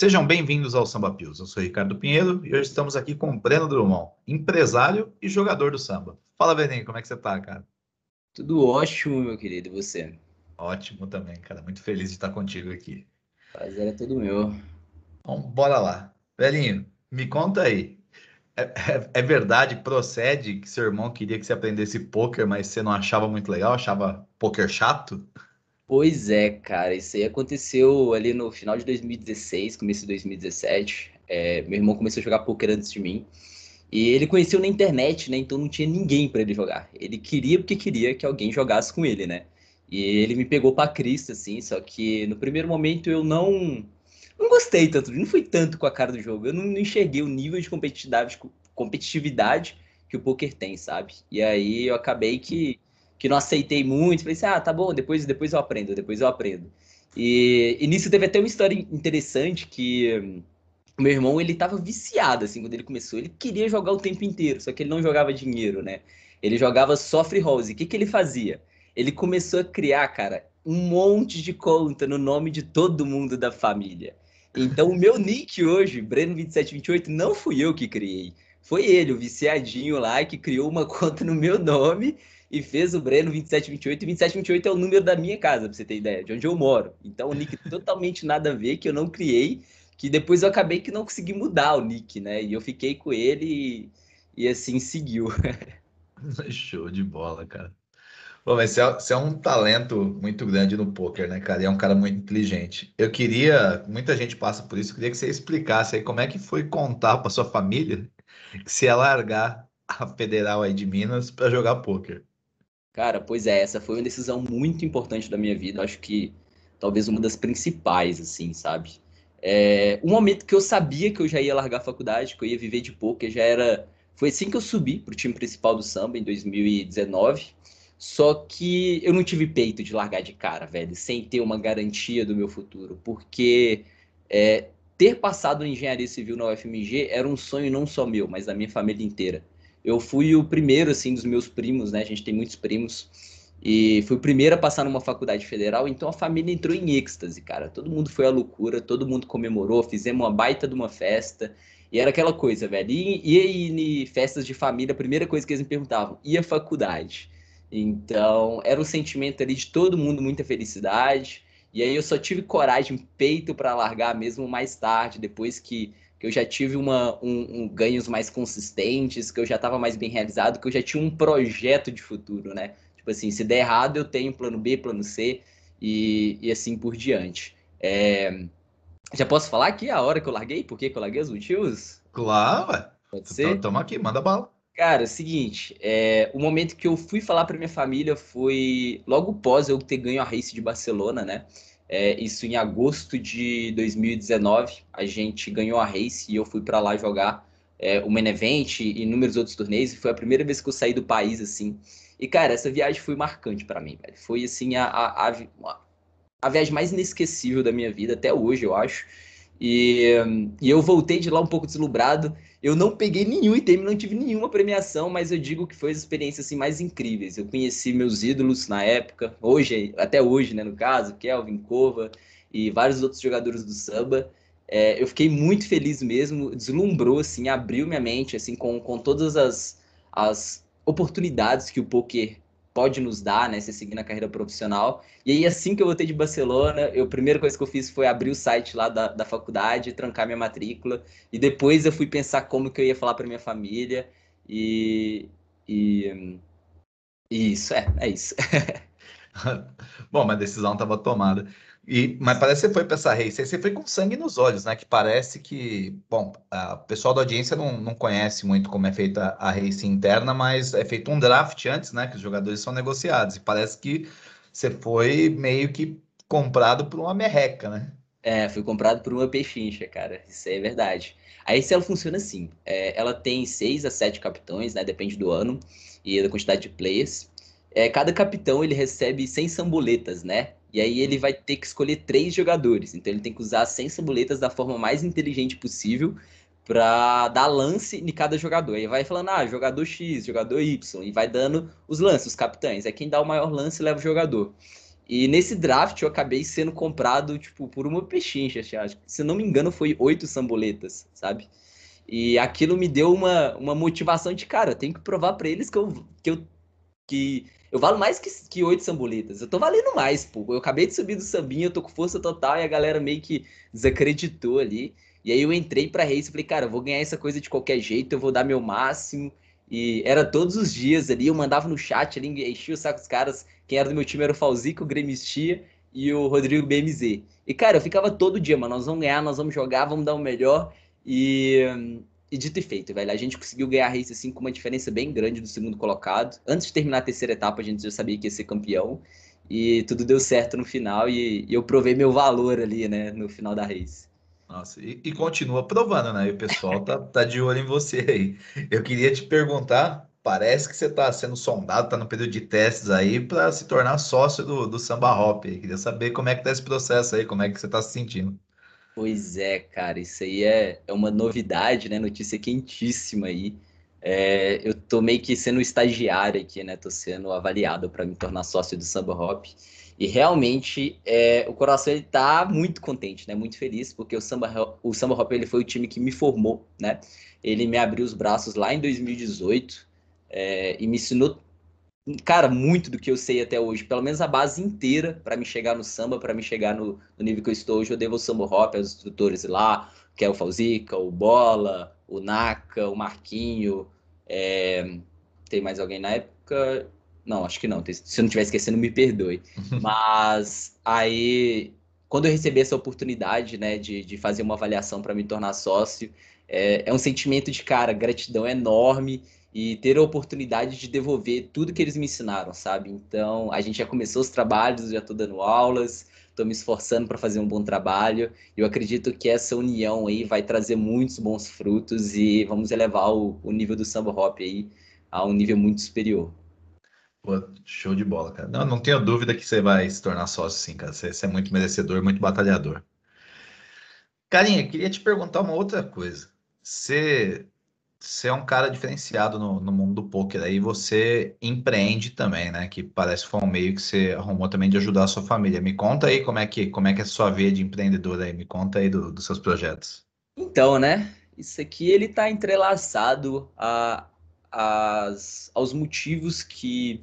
Sejam bem-vindos ao Samba Pios. Eu sou Ricardo Pinheiro e hoje estamos aqui com o Breno Drummond, empresário e jogador do samba. Fala, Breninho, como é que você tá, cara? Tudo ótimo, meu querido, e você? Ótimo também, cara. Muito feliz de estar contigo aqui. Prazer é todo meu. Bom, bora lá. Velhinho, me conta aí. É, é, é, verdade, procede que seu irmão queria que você aprendesse poker, mas você não achava muito legal, achava poker chato? Pois é, cara, isso aí aconteceu ali no final de 2016, começo de 2017. É, meu irmão começou a jogar poker antes de mim. E ele conheceu na internet, né? Então não tinha ninguém para ele jogar. Ele queria porque queria que alguém jogasse com ele, né? E ele me pegou para Cristo, assim, só que no primeiro momento eu não não gostei tanto, não fui tanto com a cara do jogo. Eu não, não enxerguei o nível de competitividade, competitividade que o poker tem, sabe? E aí eu acabei que, que não aceitei muito. Falei assim, ah, tá bom, depois, depois eu aprendo, depois eu aprendo. E, e nisso teve até uma história interessante que hum, o meu irmão, ele tava viciado, assim, quando ele começou. Ele queria jogar o tempo inteiro, só que ele não jogava dinheiro, né? Ele jogava só free rolls. E o que, que ele fazia? Ele começou a criar, cara, um monte de conta no nome de todo mundo da família. Então, o meu nick hoje, Breno2728, não fui eu que criei. Foi ele, o viciadinho lá, que criou uma conta no meu nome e fez o Breno 2728. E 2728 é o número da minha casa, pra você ter ideia, de onde eu moro. Então, o nick totalmente nada a ver, que eu não criei, que depois eu acabei que não consegui mudar o nick, né? E eu fiquei com ele e, e assim seguiu. Show de bola, cara. Bom, mas você é, você é, um talento muito grande no poker, né, cara? E é um cara muito inteligente. Eu queria, muita gente passa por isso, eu queria que você explicasse aí como é que foi contar para sua família que se ia largar a Federal aí de Minas para jogar poker. Cara, pois é, essa foi uma decisão muito importante da minha vida. Acho que talvez uma das principais, assim, sabe? É, um momento que eu sabia que eu já ia largar a faculdade, que eu ia viver de poker, já era. Foi assim que eu subi para o time principal do samba em 2019. Só que eu não tive peito de largar de cara, velho, sem ter uma garantia do meu futuro, porque é, ter passado engenharia civil na UFMG era um sonho não só meu, mas da minha família inteira. Eu fui o primeiro, assim, dos meus primos, né? A gente tem muitos primos. E fui o primeiro a passar numa faculdade federal, então a família entrou em êxtase, cara. Todo mundo foi à loucura, todo mundo comemorou, fizemos uma baita de uma festa. E era aquela coisa, velho. E, aí, festas de família, a primeira coisa que eles me perguntavam, e a faculdade? Então, era um sentimento ali de todo mundo, muita felicidade. E aí eu só tive coragem, peito para largar mesmo mais tarde, depois que, que eu já tive uma, um, um ganhos mais consistentes, que eu já estava mais bem realizado, que eu já tinha um projeto de futuro, né? Tipo assim, se der errado, eu tenho plano B, plano C e, e assim por diante. É... Já posso falar aqui a hora que eu larguei? Por que, que eu larguei os motivos? Claro, ué. Pode ser? Tamo aqui, manda bala. Cara, é o seguinte, é, o momento que eu fui falar para minha família foi logo pós eu ter ganho a Race de Barcelona, né? É, isso em agosto de 2019, a gente ganhou a Race e eu fui para lá jogar é, o Menevent e inúmeros outros torneios. E foi a primeira vez que eu saí do país, assim. E, cara, essa viagem foi marcante para mim, velho. Foi, assim, a, a, a, a viagem mais inesquecível da minha vida, até hoje, eu acho. E, e eu voltei de lá um pouco deslumbrado. Eu não peguei nenhum item, não tive nenhuma premiação, mas eu digo que foi as experiências assim, mais incríveis. Eu conheci meus ídolos na época, hoje, até hoje, né, no caso, Kelvin, Kova e vários outros jogadores do samba. É, eu fiquei muito feliz mesmo, deslumbrou, assim, abriu minha mente, assim, com, com todas as, as oportunidades que o poker pode nos dar, né, se seguir na carreira profissional. E aí, assim que eu voltei de Barcelona, eu, a primeira coisa que eu fiz foi abrir o site lá da, da faculdade, trancar minha matrícula, e depois eu fui pensar como que eu ia falar para minha família, e, e, e isso, é, é isso. Bom, mas a decisão estava tomada. E, mas parece que você foi para essa race, você foi com sangue nos olhos, né? Que parece que, bom, o pessoal da audiência não, não conhece muito como é feita a race interna, mas é feito um draft antes, né? Que os jogadores são negociados. E parece que você foi meio que comprado por uma merreca, né? É, fui comprado por uma pechincha, cara. Isso é verdade. A ela funciona assim: é, ela tem seis a sete capitães, né? Depende do ano e da quantidade de players. É, cada capitão ele recebe 100 samboletas, né? E aí ele vai ter que escolher três jogadores. Então ele tem que usar 100 samboletas da forma mais inteligente possível para dar lance em cada jogador. Aí vai falando, ah, jogador X, jogador Y, e vai dando os lances, os capitães. É quem dá o maior lance leva o jogador. E nesse draft eu acabei sendo comprado, tipo, por uma pechincha, acho. Se não me engano, foi oito samboletas, sabe? E aquilo me deu uma, uma motivação de, cara, tenho que provar para eles que eu, que eu que eu valo mais que, que oito samboletas. Eu tô valendo mais, pô. Eu acabei de subir do sambinha, eu tô com força total e a galera meio que desacreditou ali. E aí eu entrei pra race e falei, cara, eu vou ganhar essa coisa de qualquer jeito, eu vou dar meu máximo. E era todos os dias ali, eu mandava no chat ali, enchia o saco dos caras. Quem era do meu time era o Falzico, o Gremistia e o Rodrigo BMZ. E, cara, eu ficava todo dia, mano, nós vamos ganhar, nós vamos jogar, vamos dar o melhor. E, e dito e feito, velho, a gente conseguiu ganhar a race assim com uma diferença bem grande do segundo colocado. Antes de terminar a terceira etapa, a gente já sabia que ia ser campeão. E tudo deu certo no final e, e eu provei meu valor ali, né, no final da race. Nossa, e, e, continua provando, né? E o pessoal tá, tá de olho em você aí. Eu queria te perguntar, parece que você está sendo sondado, está no período de testes aí para se tornar sócio do, do Samba Hop. Eu queria saber como é que tá esse processo aí, como é que você está se sentindo. Pois é, cara, isso aí é, é uma novidade, né? Notícia quentíssima aí. É, eu tô meio que sendo estagiário aqui, né? Tô sendo avaliado para me tornar sócio do Samba Hop. E realmente é, o coração ele tá muito contente, né? Muito feliz, porque o Samba, o Samba Hop ele foi o time que me formou, né? Ele me abriu os braços lá em 2018 é, e me ensinou, cara, muito do que eu sei até hoje, pelo menos a base inteira para me chegar no samba, para me chegar no, no, nível que eu estou hoje. Eu devo o Samba Hop aos instrutores lá, que é o Falzica, o Bola, o Naka, o Marquinho. É, tem mais alguém na época? Não, acho que não. Se eu não estiver esquecendo, me perdoe. Mas aí, quando eu recebi essa oportunidade, né, de, de fazer uma avaliação para me tornar sócio, é, é, um sentimento de, cara, gratidão enorme e ter a oportunidade de devolver tudo que eles me ensinaram, sabe? Então, a gente já começou os trabalhos, já estou dando aulas, estou me esforçando para fazer um bom trabalho. Eu acredito que essa união aí vai trazer muitos bons frutos e vamos elevar o, o nível do samba hop aí a um nível muito superior. Pô, show de bola, cara. Não, não tenho dúvida que você vai se tornar sócio, sim, cara. Você, você é muito merecedor, muito batalhador. Carinha, queria te perguntar uma outra coisa. Você, é um cara diferenciado no, no mundo do poker aí, você empreende também, né? Que parece que foi um meio que você arrumou também de ajudar a sua família. Me conta aí como é que, como é, que é a sua veia de empreendedor aí. Me conta aí do, dos seus projetos. Então, né? Isso aqui ele tá entrelaçado a, as, aos motivos que.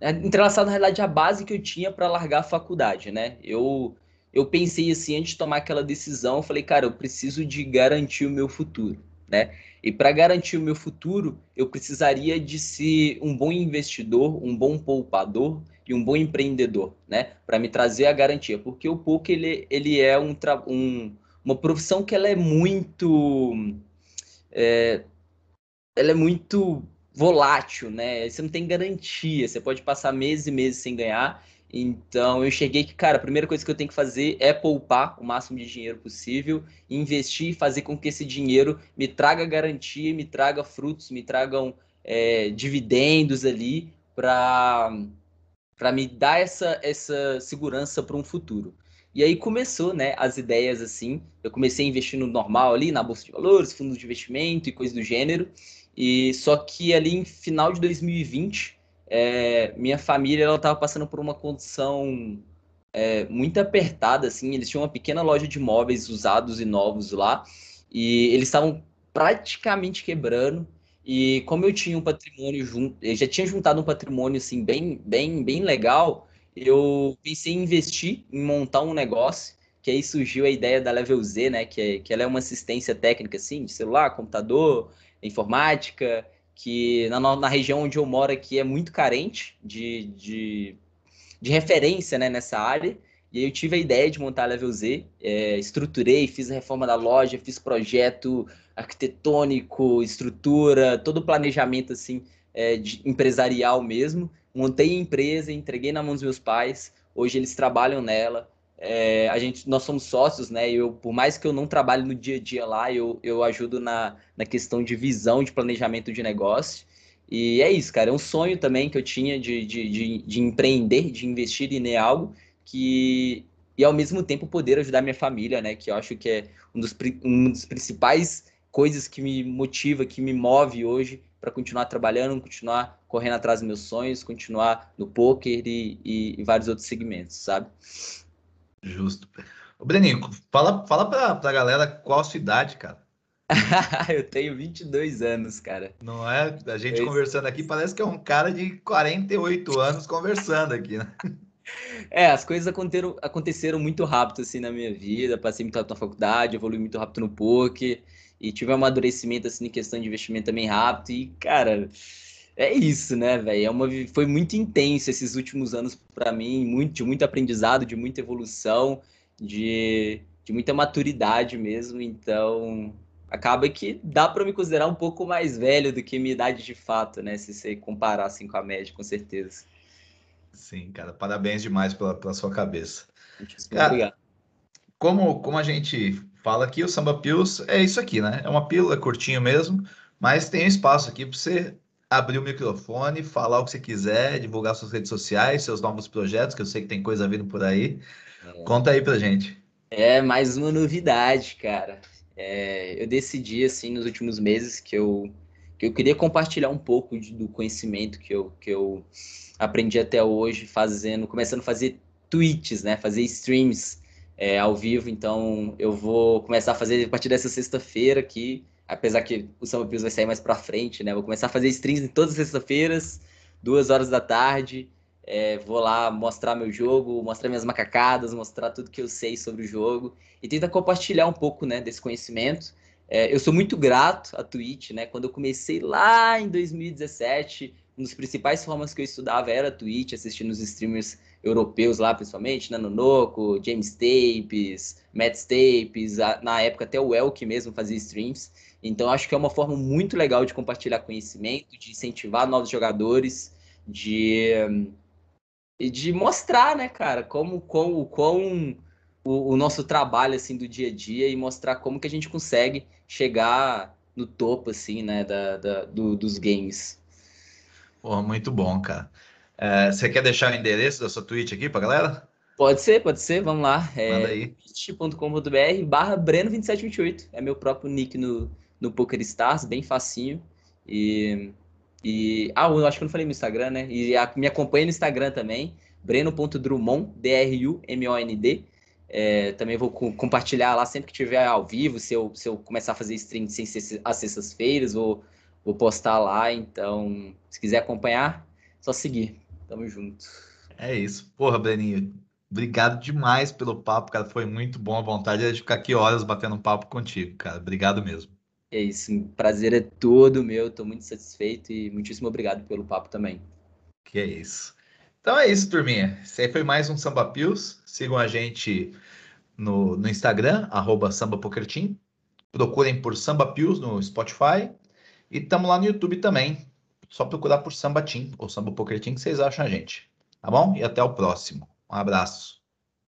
É, entrelaçado, na realidade, a base que eu tinha para largar a faculdade, né? Eu, eu pensei assim, antes de tomar aquela decisão, eu falei, cara, eu preciso de garantir o meu futuro, né? E para garantir o meu futuro, eu precisaria de ser um bom investidor, um bom poupador e um bom empreendedor, né? Para me trazer a garantia, porque o poker ele, ele é um, um, uma profissão que ela é muito é, ela é muito volátil, né? Você não tem garantia, você pode passar meses e meses sem ganhar. Então eu cheguei que, cara, a primeira coisa que eu tenho que fazer é poupar o máximo de dinheiro possível, investir e fazer com que esse dinheiro me traga garantia, me traga frutos, me tragam é, dividendos ali para me dar essa, essa segurança para um futuro. E aí começou, né, as ideias assim. Eu comecei a investir no normal ali, na bolsa de valores, fundos de investimento e coisas do gênero. E só que ali em final de 2020, é, minha família ela estava passando por uma condição é, muito apertada, assim. Eles tinham uma pequena loja de móveis usados e novos lá e eles estavam praticamente quebrando. E como eu tinha um patrimônio junto, já tinha juntado um patrimônio assim bem, bem, bem legal, eu pensei em investir, em montar um negócio. Que aí surgiu a ideia da Level Z, né? Que, é, que ela é uma assistência técnica assim, de celular, computador, informática, que na, na região onde eu moro aqui é muito carente de, de, de referência né, nessa área. E aí eu tive a ideia de montar a Level Z, é, estruturei, fiz a reforma da loja, fiz projeto arquitetônico, estrutura, todo o planejamento assim é, de, empresarial mesmo. Montei a empresa, entreguei na mão dos meus pais. Hoje eles trabalham nela. É, a gente, nós somos sócios, né? Eu, por mais que eu não trabalhe no dia a dia lá, eu, eu ajudo na, na questão de visão, de planejamento de negócio. E é isso, cara. É um sonho também que eu tinha de, de, de, de empreender, de investir em algo que. E ao mesmo tempo poder ajudar minha família, né? Que eu acho que é um dos, um dos principais coisas que me motiva, que me move hoje, para continuar trabalhando, continuar correndo atrás dos meus sonhos, continuar no poker e, e, e vários outros segmentos, sabe? Justo. Ô, Breninho, fala, fala pra, pra galera qual a sua idade, cara. eu tenho 22 anos, cara. Não é? A gente conversando aqui parece que é um cara de 48 anos conversando aqui, né? É, as coisas aconteceram, aconteceram muito rápido assim na minha vida. Passei muito rápido na faculdade, evolui muito rápido no poker e tive um amadurecimento assim em questão de investimento também rápido. E, cara, é isso, né, velho? É uma foi muito intenso esses últimos anos para mim, muito de muito aprendizado, de muita evolução, de, de muita maturidade mesmo. Então, acaba que dá para me considerar um pouco mais velho do que minha idade de fato, né? Se você comparar assim com a média, com certeza. Sim, cara, parabéns demais pela, pela sua cabeça. Cara, obrigado. Como, como a gente fala aqui, o Samba Pills é isso aqui, né? É uma pílula curtinho mesmo, mas tem espaço aqui para você abrir o microfone, falar o que você quiser, divulgar suas redes sociais, seus novos projetos, que eu sei que tem coisa vindo por aí. É. Conta aí pra gente. É mais uma novidade, cara. É, eu decidi, assim, nos últimos meses que eu, que eu queria compartilhar um pouco de, do conhecimento que eu, que eu aprendi até hoje fazendo, começando a fazer tweets, né? Fazer streams é, ao vivo. Então, eu vou começar a fazer a partir dessa sexta-feira aqui, apesar que o Samba Pills vai sair mais para frente, né? Vou começar a fazer streams todas as sextas-feiras, duas horas da tarde. É, vou lá mostrar meu jogo, mostrar minhas macacadas, mostrar tudo que eu sei sobre o jogo e tentar compartilhar um pouco né, desse conhecimento. É, eu sou muito grato à Twitch, né? Quando eu comecei lá em 2017, uma das principais formas que eu estudava era a Twitch, assistindo os streamers europeus lá, principalmente, né? Nonoco, James Tapes, Matt Tapes, na época até o Elk mesmo fazia streams. Então acho que é uma forma muito legal de compartilhar conhecimento, de incentivar novos jogadores, de de mostrar, né, cara, como, como, como o, o, nosso trabalho, assim, do dia a dia e mostrar como que a gente consegue chegar no topo, assim, né, da, da do, dos games. Pô, muito bom, cara. É, você quer deixar o endereço da sua Twitch aqui pra galera? Pode ser, pode ser, vamos lá. É, twitch.com.br barra Breno2728. É meu próprio nick no, no PokerStars, bem facinho. E e, ah, eu acho que eu não falei no Instagram, né? E a, me acompanha no Instagram também, breno.drummond, D-R-U-M-O-N-D. É, também vou co compartilhar lá sempre que tiver ao vivo, se eu, se eu começar a fazer stream sem às sextas-feiras, vou, vou postar lá. Então, se quiser acompanhar, só seguir. Tamo junto. É isso. Porra, Breninho, obrigado demais pelo papo, cara. Foi muito bom. A vontade é de ficar aqui horas batendo um papo contigo, cara. Obrigado mesmo. É isso, prazer é todo meu, estou muito satisfeito e muitíssimo obrigado pelo papo também. Que é isso. Então é isso, turminha. Esse aí foi mais um Samba Pills. Sigam a gente no, no Instagram, arroba sambapokerteam. Procurem por Samba Pills no Spotify. E estamos lá no YouTube também. Só procurar por Samba Team ou Samba Poker Team que vocês acham a gente. Tá bom? E até o próximo. Um abraço.